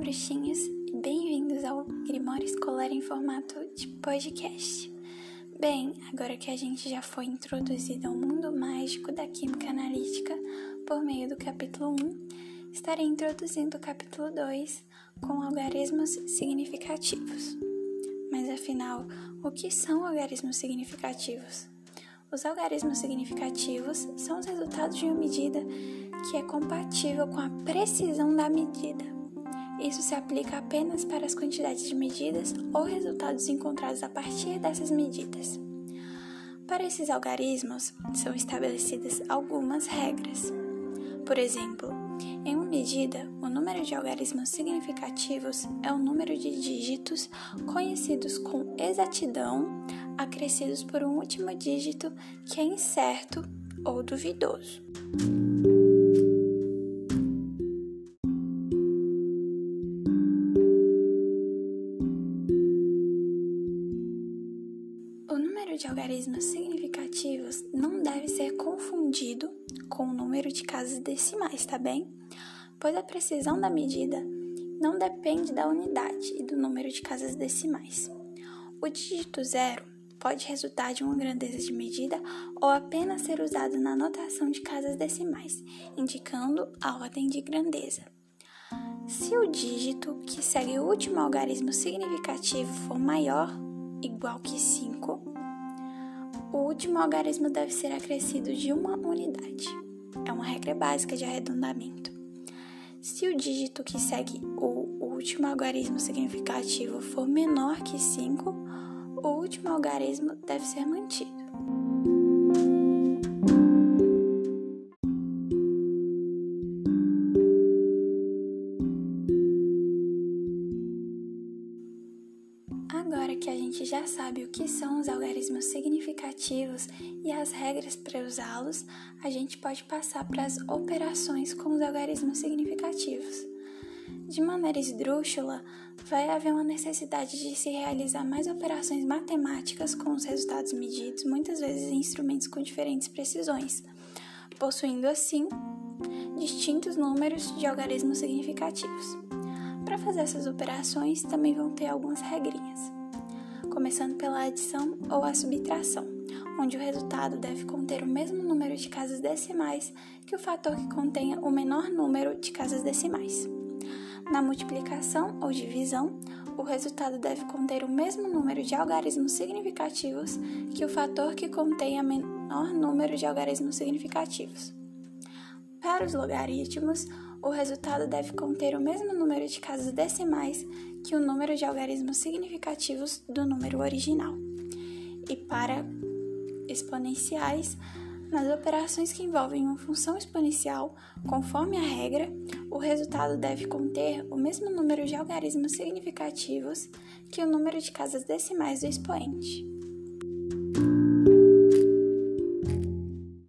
bruxinhos, e bem-vindos ao Grimório Escolar em formato de podcast. Bem, agora que a gente já foi introduzido ao mundo mágico da química analítica por meio do capítulo 1, estarei introduzindo o capítulo 2 com algarismos significativos. Mas afinal, o que são algarismos significativos? Os algarismos significativos são os resultados de uma medida que é compatível com a precisão da medida. Isso se aplica apenas para as quantidades de medidas ou resultados encontrados a partir dessas medidas. Para esses algarismos, são estabelecidas algumas regras. Por exemplo, em uma medida, o número de algarismos significativos é o número de dígitos conhecidos com exatidão acrescidos por um último dígito que é incerto ou duvidoso. Número de algarismos significativos não deve ser confundido com o número de casas decimais, tá bem? Pois a precisão da medida não depende da unidade e do número de casas decimais. O dígito zero pode resultar de uma grandeza de medida ou apenas ser usado na notação de casas decimais, indicando a ordem de grandeza. Se o dígito que segue o último algarismo significativo for maior, igual que 5, o último algarismo deve ser acrescido de uma unidade. É uma regra básica de arredondamento. Se o dígito que segue o último algarismo significativo for menor que 5, o último algarismo deve ser mantido. Que a gente já sabe o que são os algarismos significativos e as regras para usá-los, a gente pode passar para as operações com os algarismos significativos. De maneira esdrúxula, vai haver uma necessidade de se realizar mais operações matemáticas com os resultados medidos, muitas vezes em instrumentos com diferentes precisões, possuindo assim distintos números de algarismos significativos. Para fazer essas operações, também vão ter algumas regrinhas, começando pela adição ou a subtração, onde o resultado deve conter o mesmo número de casas decimais que o fator que contenha o menor número de casas decimais. Na multiplicação ou divisão, o resultado deve conter o mesmo número de algarismos significativos que o fator que contém o menor número de algarismos significativos. Para os logaritmos, o resultado deve conter o mesmo número de casas decimais que o número de algarismos significativos do número original. E para exponenciais, nas operações que envolvem uma função exponencial, conforme a regra, o resultado deve conter o mesmo número de algarismos significativos que o número de casas decimais do expoente.